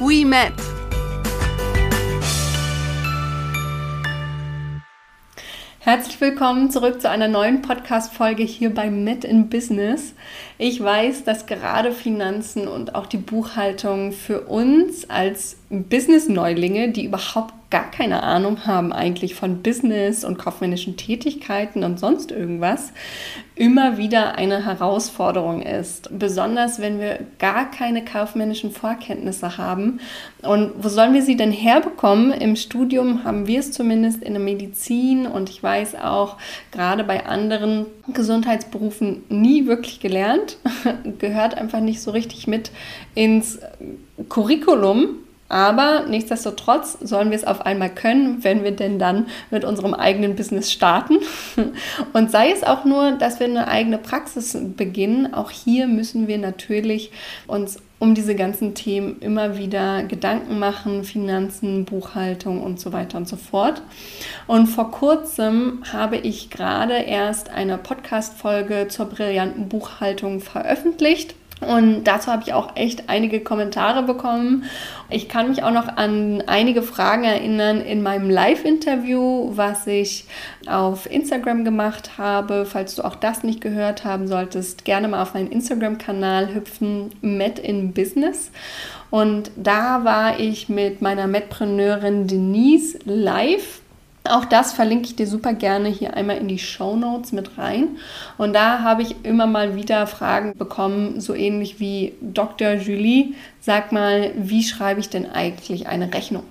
we met. Herzlich willkommen zurück zu einer neuen Podcast-Folge hier bei Met in Business. Ich weiß, dass gerade Finanzen und auch die Buchhaltung für uns als Business-Neulinge, die überhaupt gar keine Ahnung haben eigentlich von Business und kaufmännischen Tätigkeiten und sonst irgendwas, immer wieder eine Herausforderung ist. Besonders wenn wir gar keine kaufmännischen Vorkenntnisse haben. Und wo sollen wir sie denn herbekommen? Im Studium haben wir es zumindest in der Medizin und ich weiß auch gerade bei anderen Gesundheitsberufen nie wirklich gelernt. Gehört einfach nicht so richtig mit ins Curriculum aber nichtsdestotrotz sollen wir es auf einmal können, wenn wir denn dann mit unserem eigenen Business starten. Und sei es auch nur, dass wir eine eigene Praxis beginnen, auch hier müssen wir natürlich uns um diese ganzen Themen immer wieder Gedanken machen, Finanzen, Buchhaltung und so weiter und so fort. Und vor kurzem habe ich gerade erst eine Podcast-Folge zur brillanten Buchhaltung veröffentlicht. Und dazu habe ich auch echt einige Kommentare bekommen. Ich kann mich auch noch an einige Fragen erinnern in meinem Live-Interview, was ich auf Instagram gemacht habe. Falls du auch das nicht gehört haben solltest, gerne mal auf meinen Instagram-Kanal hüpfen, Met in Business. Und da war ich mit meiner Medpreneurin Denise live auch das verlinke ich dir super gerne hier einmal in die Show Notes mit rein. Und da habe ich immer mal wieder Fragen bekommen, so ähnlich wie Dr. Julie, sag mal, wie schreibe ich denn eigentlich eine Rechnung?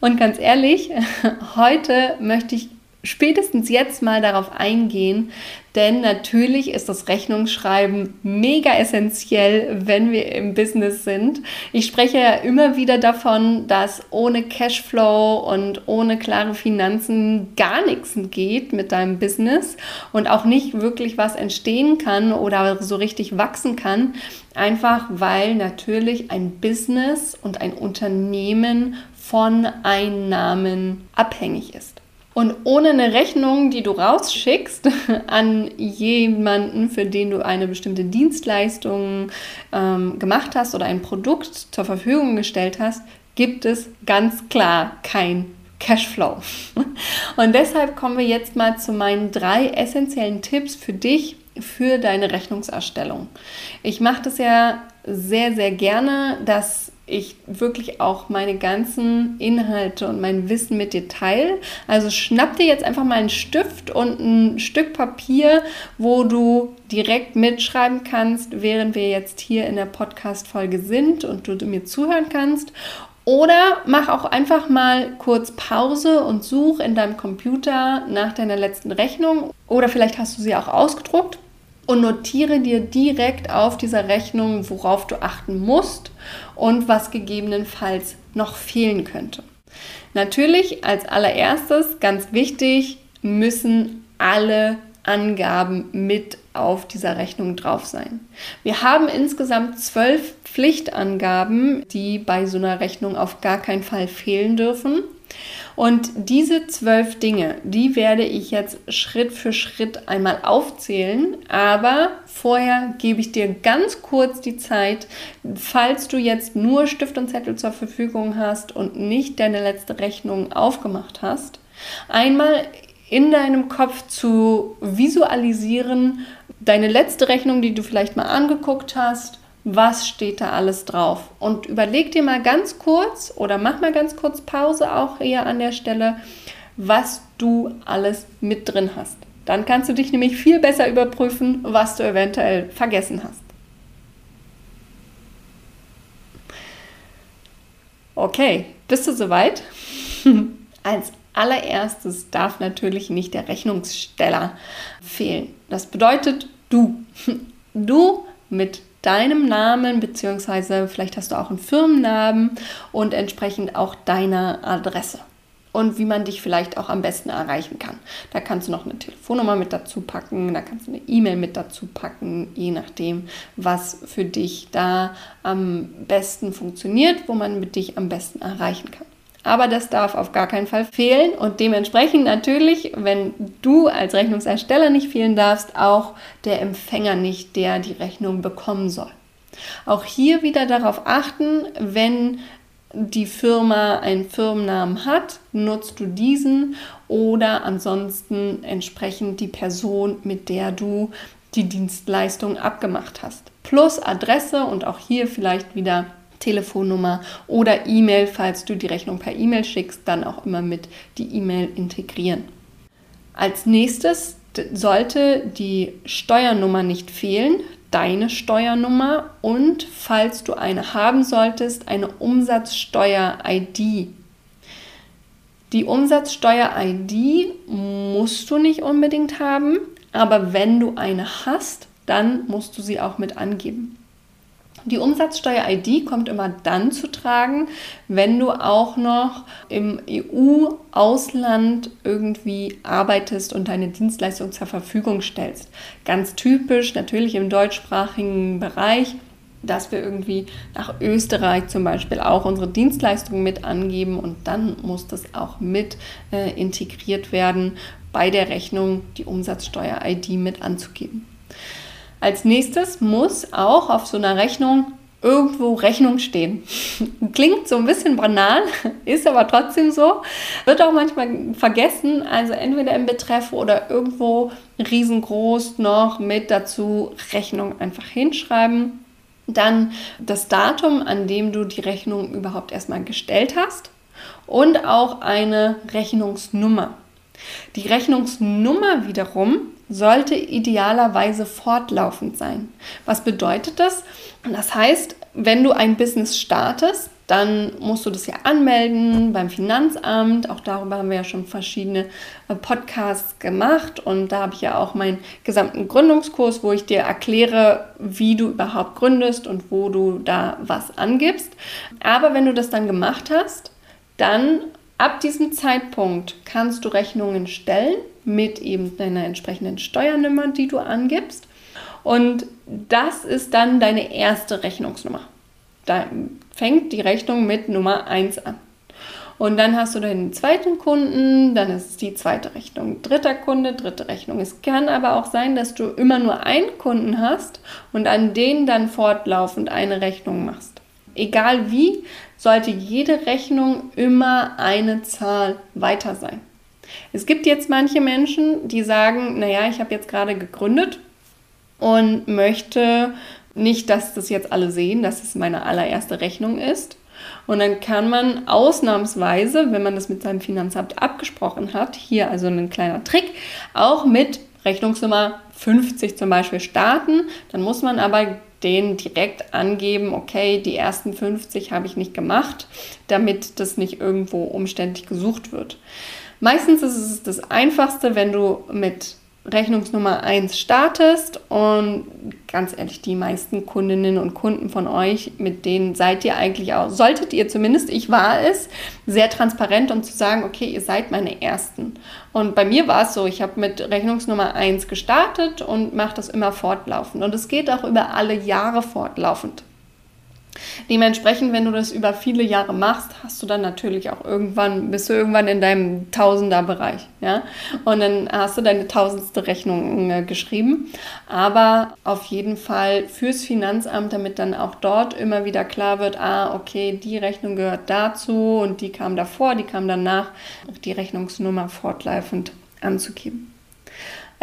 Und ganz ehrlich, heute möchte ich spätestens jetzt mal darauf eingehen, denn natürlich ist das Rechnungsschreiben mega essentiell, wenn wir im Business sind. Ich spreche ja immer wieder davon, dass ohne Cashflow und ohne klare Finanzen gar nichts geht mit deinem Business und auch nicht wirklich was entstehen kann oder so richtig wachsen kann. Einfach weil natürlich ein Business und ein Unternehmen von Einnahmen abhängig ist. Und ohne eine Rechnung, die du rausschickst an jemanden, für den du eine bestimmte Dienstleistung ähm, gemacht hast oder ein Produkt zur Verfügung gestellt hast, gibt es ganz klar kein Cashflow. Und deshalb kommen wir jetzt mal zu meinen drei essentiellen Tipps für dich für deine Rechnungserstellung. Ich mache das ja sehr, sehr gerne, dass ich wirklich auch meine ganzen Inhalte und mein Wissen mit dir teile. Also schnapp dir jetzt einfach mal einen Stift und ein Stück Papier, wo du direkt mitschreiben kannst, während wir jetzt hier in der Podcast-Folge sind und du mir zuhören kannst. Oder mach auch einfach mal kurz Pause und such in deinem Computer nach deiner letzten Rechnung. Oder vielleicht hast du sie auch ausgedruckt und notiere dir direkt auf dieser Rechnung, worauf du achten musst und was gegebenenfalls noch fehlen könnte. Natürlich als allererstes, ganz wichtig, müssen alle Angaben mit auf dieser Rechnung drauf sein. Wir haben insgesamt zwölf Pflichtangaben, die bei so einer Rechnung auf gar keinen Fall fehlen dürfen. Und diese zwölf Dinge, die werde ich jetzt Schritt für Schritt einmal aufzählen, aber vorher gebe ich dir ganz kurz die Zeit, falls du jetzt nur Stift und Zettel zur Verfügung hast und nicht deine letzte Rechnung aufgemacht hast, einmal in deinem Kopf zu visualisieren, deine letzte Rechnung, die du vielleicht mal angeguckt hast, was steht da alles drauf. Und überleg dir mal ganz kurz oder mach mal ganz kurz Pause auch hier an der Stelle, was du alles mit drin hast. Dann kannst du dich nämlich viel besser überprüfen, was du eventuell vergessen hast. Okay, bist du soweit? Als allererstes darf natürlich nicht der Rechnungssteller fehlen. Das bedeutet du. Du mit deinem Namen, beziehungsweise vielleicht hast du auch einen Firmennamen und entsprechend auch deiner Adresse und wie man dich vielleicht auch am besten erreichen kann. Da kannst du noch eine Telefonnummer mit dazu packen, da kannst du eine E-Mail mit dazu packen, je nachdem, was für dich da am besten funktioniert, wo man mit dich am besten erreichen kann. Aber das darf auf gar keinen Fall fehlen und dementsprechend natürlich, wenn du als Rechnungsersteller nicht fehlen darfst, auch der Empfänger nicht, der die Rechnung bekommen soll. Auch hier wieder darauf achten, wenn die Firma einen Firmennamen hat, nutzt du diesen oder ansonsten entsprechend die Person, mit der du die Dienstleistung abgemacht hast. Plus Adresse und auch hier vielleicht wieder Telefonnummer oder E-Mail, falls du die Rechnung per E-Mail schickst, dann auch immer mit die E-Mail integrieren. Als nächstes sollte die Steuernummer nicht fehlen deine Steuernummer und, falls du eine haben solltest, eine Umsatzsteuer-ID. Die Umsatzsteuer-ID musst du nicht unbedingt haben, aber wenn du eine hast, dann musst du sie auch mit angeben. Die Umsatzsteuer-ID kommt immer dann zu tragen, wenn du auch noch im EU-Ausland irgendwie arbeitest und deine Dienstleistung zur Verfügung stellst. Ganz typisch natürlich im deutschsprachigen Bereich dass wir irgendwie nach Österreich zum Beispiel auch unsere Dienstleistungen mit angeben und dann muss das auch mit äh, integriert werden, bei der Rechnung die Umsatzsteuer-ID mit anzugeben. Als nächstes muss auch auf so einer Rechnung irgendwo Rechnung stehen. Klingt so ein bisschen banal, ist aber trotzdem so. Wird auch manchmal vergessen, also entweder im Betreff oder irgendwo riesengroß noch mit dazu Rechnung einfach hinschreiben. Dann das Datum, an dem du die Rechnung überhaupt erstmal gestellt hast und auch eine Rechnungsnummer. Die Rechnungsnummer wiederum sollte idealerweise fortlaufend sein. Was bedeutet das? Das heißt, wenn du ein Business startest, dann musst du das ja anmelden beim Finanzamt. Auch darüber haben wir ja schon verschiedene äh, Podcasts gemacht. Und da habe ich ja auch meinen gesamten Gründungskurs, wo ich dir erkläre, wie du überhaupt gründest und wo du da was angibst. Aber wenn du das dann gemacht hast, dann Ab diesem Zeitpunkt kannst du Rechnungen stellen mit eben deiner entsprechenden Steuernummer, die du angibst. Und das ist dann deine erste Rechnungsnummer. Da fängt die Rechnung mit Nummer 1 an. Und dann hast du deinen zweiten Kunden, dann ist es die zweite Rechnung, dritter Kunde, dritte Rechnung. Es kann aber auch sein, dass du immer nur einen Kunden hast und an den dann fortlaufend eine Rechnung machst. Egal wie, sollte jede Rechnung immer eine Zahl weiter sein. Es gibt jetzt manche Menschen, die sagen, naja, ich habe jetzt gerade gegründet und möchte nicht, dass das jetzt alle sehen, dass es meine allererste Rechnung ist. Und dann kann man ausnahmsweise, wenn man das mit seinem Finanzamt abgesprochen hat, hier also ein kleiner Trick, auch mit Rechnungsnummer 50 zum Beispiel starten. Dann muss man aber denen direkt angeben, okay, die ersten 50 habe ich nicht gemacht, damit das nicht irgendwo umständlich gesucht wird. Meistens ist es das Einfachste, wenn du mit Rechnungsnummer 1 startest und ganz ehrlich, die meisten Kundinnen und Kunden von euch, mit denen seid ihr eigentlich auch, solltet ihr zumindest, ich war es, sehr transparent, um zu sagen, okay, ihr seid meine Ersten. Und bei mir war es so, ich habe mit Rechnungsnummer 1 gestartet und mache das immer fortlaufend. Und es geht auch über alle Jahre fortlaufend. Dementsprechend, wenn du das über viele Jahre machst, hast du dann natürlich auch irgendwann, bist du irgendwann in deinem Tausender-Bereich, ja. Und dann hast du deine tausendste Rechnung äh, geschrieben. Aber auf jeden Fall fürs Finanzamt, damit dann auch dort immer wieder klar wird, ah, okay, die Rechnung gehört dazu und die kam davor, die kam danach, die Rechnungsnummer fortlaufend anzugeben.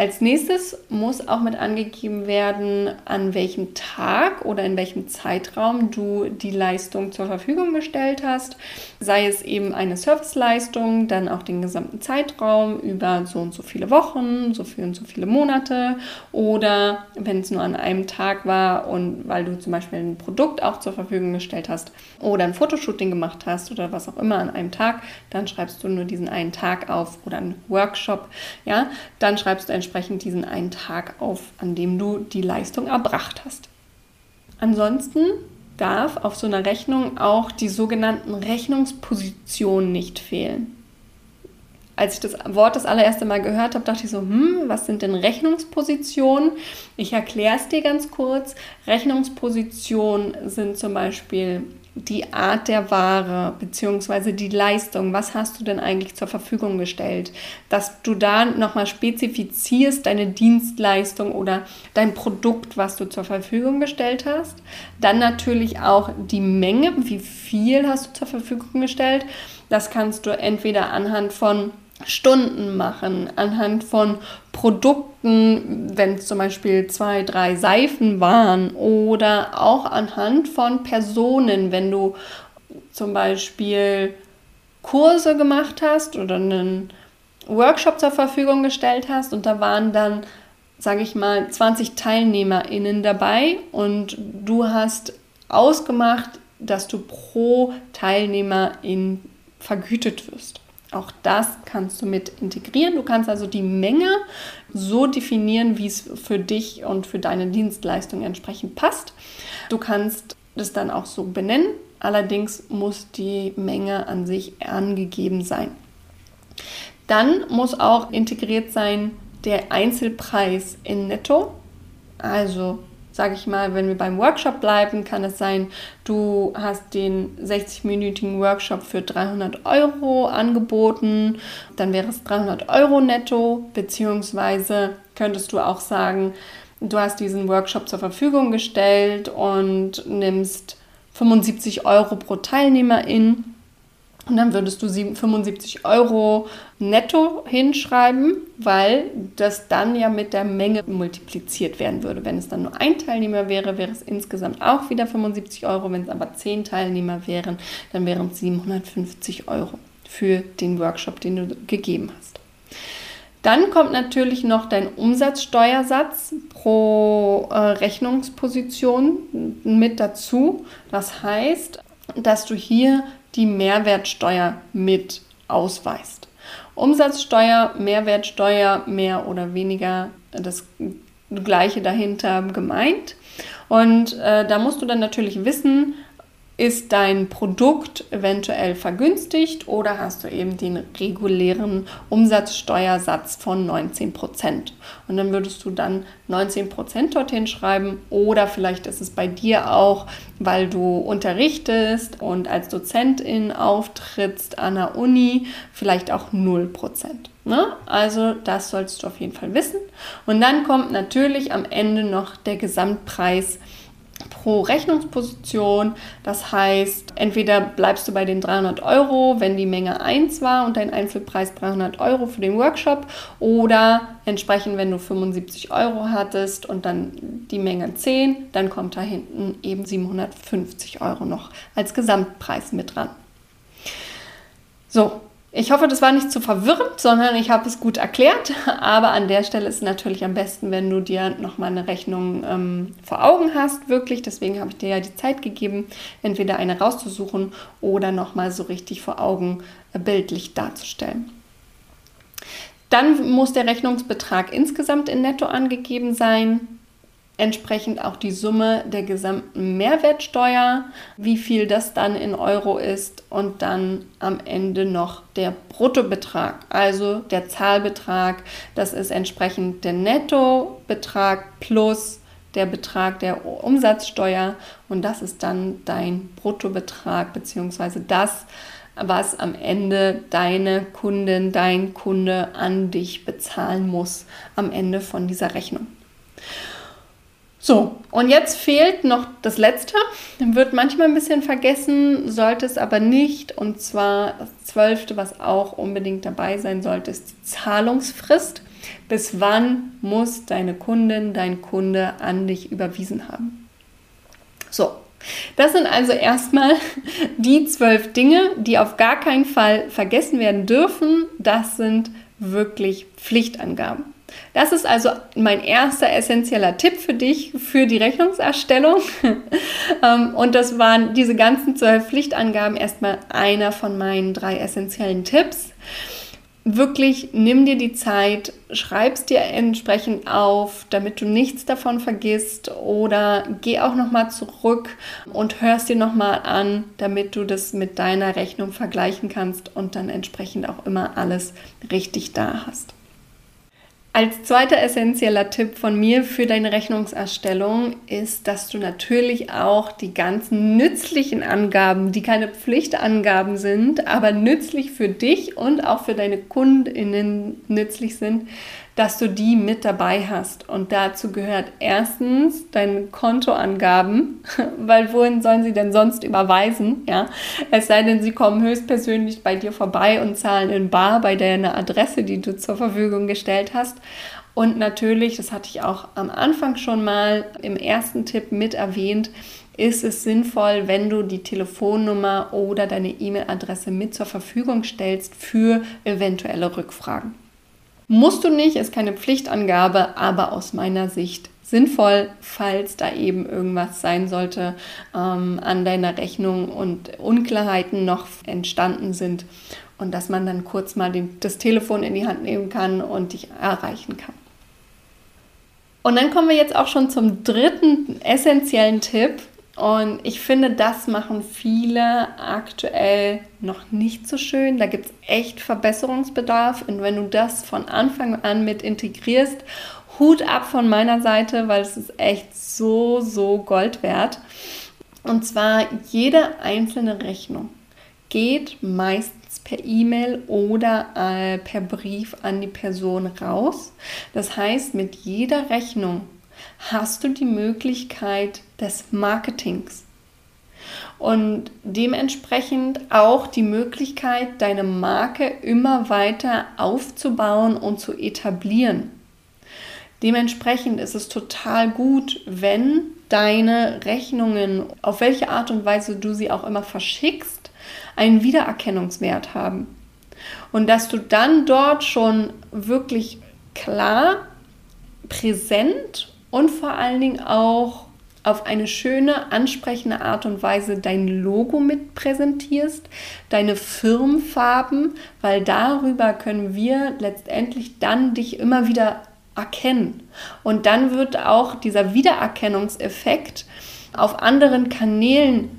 Als nächstes muss auch mit angegeben werden, an welchem Tag oder in welchem Zeitraum du die Leistung zur Verfügung gestellt hast. Sei es eben eine Serviceleistung, dann auch den gesamten Zeitraum über so und so viele Wochen, so viel und so viele Monate oder wenn es nur an einem Tag war und weil du zum Beispiel ein Produkt auch zur Verfügung gestellt hast oder ein Fotoshooting gemacht hast oder was auch immer an einem Tag, dann schreibst du nur diesen einen Tag auf oder einen Workshop, ja, dann schreibst du entsprechend diesen einen Tag auf, an dem du die Leistung erbracht hast. Ansonsten darf auf so einer Rechnung auch die sogenannten Rechnungspositionen nicht fehlen. Als ich das Wort das allererste Mal gehört habe, dachte ich so, hm, was sind denn Rechnungspositionen? Ich erkläre es dir ganz kurz. Rechnungspositionen sind zum Beispiel die Art der Ware bzw. die Leistung, was hast du denn eigentlich zur Verfügung gestellt, dass du da nochmal spezifizierst deine Dienstleistung oder dein Produkt, was du zur Verfügung gestellt hast. Dann natürlich auch die Menge, wie viel hast du zur Verfügung gestellt. Das kannst du entweder anhand von Stunden machen, anhand von Produkten, wenn es zum Beispiel zwei, drei Seifen waren oder auch anhand von Personen, wenn du zum Beispiel Kurse gemacht hast oder einen Workshop zur Verfügung gestellt hast und da waren dann, sage ich mal, 20 TeilnehmerInnen dabei und du hast ausgemacht, dass du pro Teilnehmerin vergütet wirst. Auch das kannst du mit integrieren. Du kannst also die Menge so definieren, wie es für dich und für deine Dienstleistung entsprechend passt. Du kannst das dann auch so benennen. Allerdings muss die Menge an sich angegeben sein. Dann muss auch integriert sein der Einzelpreis in Netto. Also sage ich mal, wenn wir beim Workshop bleiben, kann es sein, du hast den 60-minütigen Workshop für 300 Euro angeboten, dann wäre es 300 Euro netto, beziehungsweise könntest du auch sagen, du hast diesen Workshop zur Verfügung gestellt und nimmst 75 Euro pro Teilnehmerin und dann würdest du 75 Euro netto hinschreiben, weil das dann ja mit der Menge multipliziert werden würde. Wenn es dann nur ein Teilnehmer wäre, wäre es insgesamt auch wieder 75 Euro. Wenn es aber zehn Teilnehmer wären, dann wären es 750 Euro für den Workshop, den du gegeben hast. Dann kommt natürlich noch dein Umsatzsteuersatz pro äh, Rechnungsposition mit dazu. Das heißt, dass du hier die Mehrwertsteuer mit ausweist. Umsatzsteuer, Mehrwertsteuer, mehr oder weniger das gleiche dahinter gemeint. Und äh, da musst du dann natürlich wissen, ist dein Produkt eventuell vergünstigt oder hast du eben den regulären Umsatzsteuersatz von 19 Prozent? Und dann würdest du dann 19 Prozent dorthin schreiben oder vielleicht ist es bei dir auch, weil du unterrichtest und als Dozentin auftrittst an der Uni, vielleicht auch 0 Prozent. Ne? Also das sollst du auf jeden Fall wissen. Und dann kommt natürlich am Ende noch der Gesamtpreis pro Rechnungsposition. Das heißt, entweder bleibst du bei den 300 Euro, wenn die Menge 1 war und dein Einzelpreis 300 Euro für den Workshop oder entsprechend, wenn du 75 Euro hattest und dann die Menge 10, dann kommt da hinten eben 750 Euro noch als Gesamtpreis mit dran. So, ich hoffe, das war nicht zu verwirrend, sondern ich habe es gut erklärt. Aber an der Stelle ist es natürlich am besten, wenn du dir nochmal eine Rechnung ähm, vor Augen hast, wirklich. Deswegen habe ich dir ja die Zeit gegeben, entweder eine rauszusuchen oder nochmal so richtig vor Augen äh, bildlich darzustellen. Dann muss der Rechnungsbetrag insgesamt in Netto angegeben sein entsprechend auch die Summe der gesamten Mehrwertsteuer, wie viel das dann in Euro ist und dann am Ende noch der Bruttobetrag, also der Zahlbetrag. Das ist entsprechend der Nettobetrag plus der Betrag der Umsatzsteuer und das ist dann dein Bruttobetrag bzw. das, was am Ende deine Kundin, dein Kunde an dich bezahlen muss am Ende von dieser Rechnung. So, und jetzt fehlt noch das letzte, wird manchmal ein bisschen vergessen, sollte es aber nicht. Und zwar das zwölfte, was auch unbedingt dabei sein sollte, ist die Zahlungsfrist. Bis wann muss deine Kundin, dein Kunde an dich überwiesen haben? So, das sind also erstmal die zwölf Dinge, die auf gar keinen Fall vergessen werden dürfen. Das sind wirklich Pflichtangaben. Das ist also mein erster essentieller Tipp für dich für die Rechnungserstellung. Ähm, und das waren diese ganzen zwölf Pflichtangaben erstmal einer von meinen drei essentiellen Tipps. wirklich nimm dir die Zeit, schreib es dir entsprechend auf, damit du nichts davon vergisst oder geh auch noch mal zurück und hörst dir noch mal an, damit du das mit deiner Rechnung vergleichen kannst und dann entsprechend auch immer alles richtig da hast. Als zweiter essentieller Tipp von mir für deine Rechnungserstellung ist, dass du natürlich auch die ganzen nützlichen Angaben, die keine Pflichtangaben sind, aber nützlich für dich und auch für deine Kundinnen nützlich sind, dass du die mit dabei hast. Und dazu gehört erstens deine Kontoangaben, weil wohin sollen sie denn sonst überweisen? Ja? Es sei denn, sie kommen höchstpersönlich bei dir vorbei und zahlen in Bar bei deiner Adresse, die du zur Verfügung gestellt hast. Und natürlich, das hatte ich auch am Anfang schon mal im ersten Tipp mit erwähnt, ist es sinnvoll, wenn du die Telefonnummer oder deine E-Mail-Adresse mit zur Verfügung stellst für eventuelle Rückfragen. Musst du nicht, ist keine Pflichtangabe, aber aus meiner Sicht sinnvoll, falls da eben irgendwas sein sollte ähm, an deiner Rechnung und Unklarheiten noch entstanden sind und dass man dann kurz mal den, das Telefon in die Hand nehmen kann und dich erreichen kann. Und dann kommen wir jetzt auch schon zum dritten essentiellen Tipp, und ich finde, das machen viele aktuell noch nicht so schön. Da gibt es echt Verbesserungsbedarf. Und wenn du das von Anfang an mit integrierst, Hut ab von meiner Seite, weil es ist echt so, so Gold wert. Und zwar jede einzelne Rechnung geht meistens per E-Mail oder äh, per Brief an die Person raus. Das heißt, mit jeder Rechnung hast du die Möglichkeit des Marketings und dementsprechend auch die Möglichkeit, deine Marke immer weiter aufzubauen und zu etablieren. Dementsprechend ist es total gut, wenn deine Rechnungen, auf welche Art und Weise du sie auch immer verschickst, einen Wiedererkennungswert haben. Und dass du dann dort schon wirklich klar, präsent und vor allen Dingen auch auf eine schöne, ansprechende Art und Weise dein Logo mit präsentierst, deine Firmenfarben, weil darüber können wir letztendlich dann dich immer wieder erkennen. Und dann wird auch dieser Wiedererkennungseffekt auf anderen Kanälen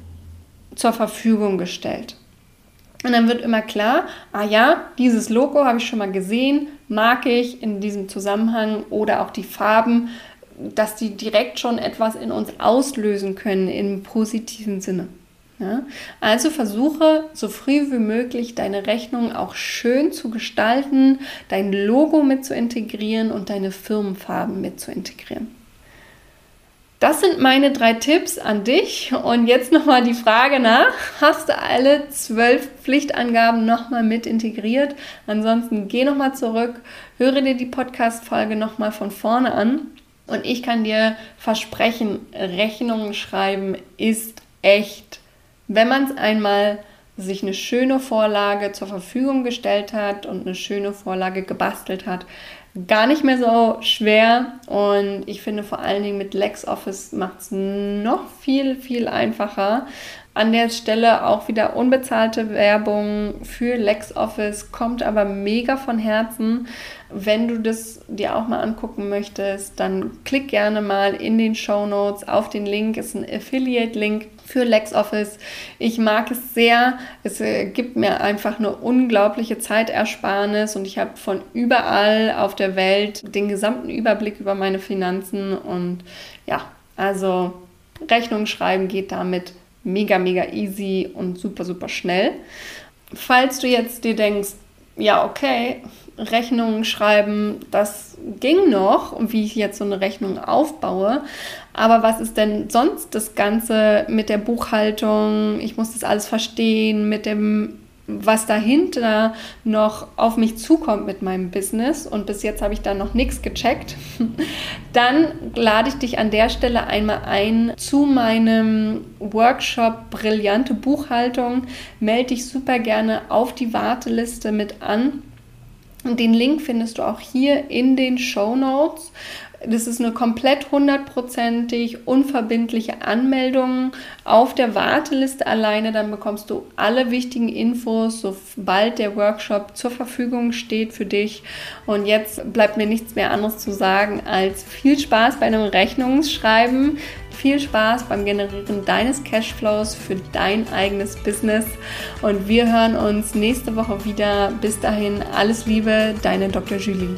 zur Verfügung gestellt. Und dann wird immer klar, ah ja, dieses Logo habe ich schon mal gesehen, mag ich in diesem Zusammenhang oder auch die Farben dass die direkt schon etwas in uns auslösen können im positiven Sinne. Ja? Also versuche so früh wie möglich deine Rechnung auch schön zu gestalten, dein Logo mit zu integrieren und deine Firmenfarben mit zu integrieren. Das sind meine drei Tipps an dich. Und jetzt nochmal die Frage nach, hast du alle zwölf Pflichtangaben nochmal mit integriert? Ansonsten geh nochmal zurück, höre dir die Podcast-Folge nochmal von vorne an und ich kann dir versprechen, Rechnungen schreiben ist echt, wenn man es einmal sich eine schöne Vorlage zur Verfügung gestellt hat und eine schöne Vorlage gebastelt hat, gar nicht mehr so schwer. Und ich finde vor allen Dingen mit LexOffice macht es noch viel, viel einfacher. An der Stelle auch wieder unbezahlte Werbung für LexOffice, kommt aber mega von Herzen. Wenn du das dir auch mal angucken möchtest, dann klick gerne mal in den Show Notes auf den Link. Ist ein Affiliate-Link für LexOffice. Ich mag es sehr. Es äh, gibt mir einfach eine unglaubliche Zeitersparnis und ich habe von überall auf der Welt den gesamten Überblick über meine Finanzen und ja, also Rechnung schreiben geht damit mega, mega easy und super, super schnell. Falls du jetzt dir denkst, ja, okay, Rechnungen schreiben, das ging noch, wie ich jetzt so eine Rechnung aufbaue. Aber was ist denn sonst das Ganze mit der Buchhaltung? Ich muss das alles verstehen, mit dem was dahinter noch auf mich zukommt mit meinem Business und bis jetzt habe ich da noch nichts gecheckt, dann lade ich dich an der Stelle einmal ein zu meinem Workshop Brillante Buchhaltung. Melde dich super gerne auf die Warteliste mit an. Und den Link findest du auch hier in den Show Notes. Das ist eine komplett hundertprozentig unverbindliche Anmeldung auf der Warteliste alleine. Dann bekommst du alle wichtigen Infos, sobald der Workshop zur Verfügung steht für dich. Und jetzt bleibt mir nichts mehr anderes zu sagen als viel Spaß bei einem Rechnungsschreiben. Viel Spaß beim Generieren deines Cashflows für dein eigenes Business. Und wir hören uns nächste Woche wieder. Bis dahin, alles Liebe, deine Dr. Julie.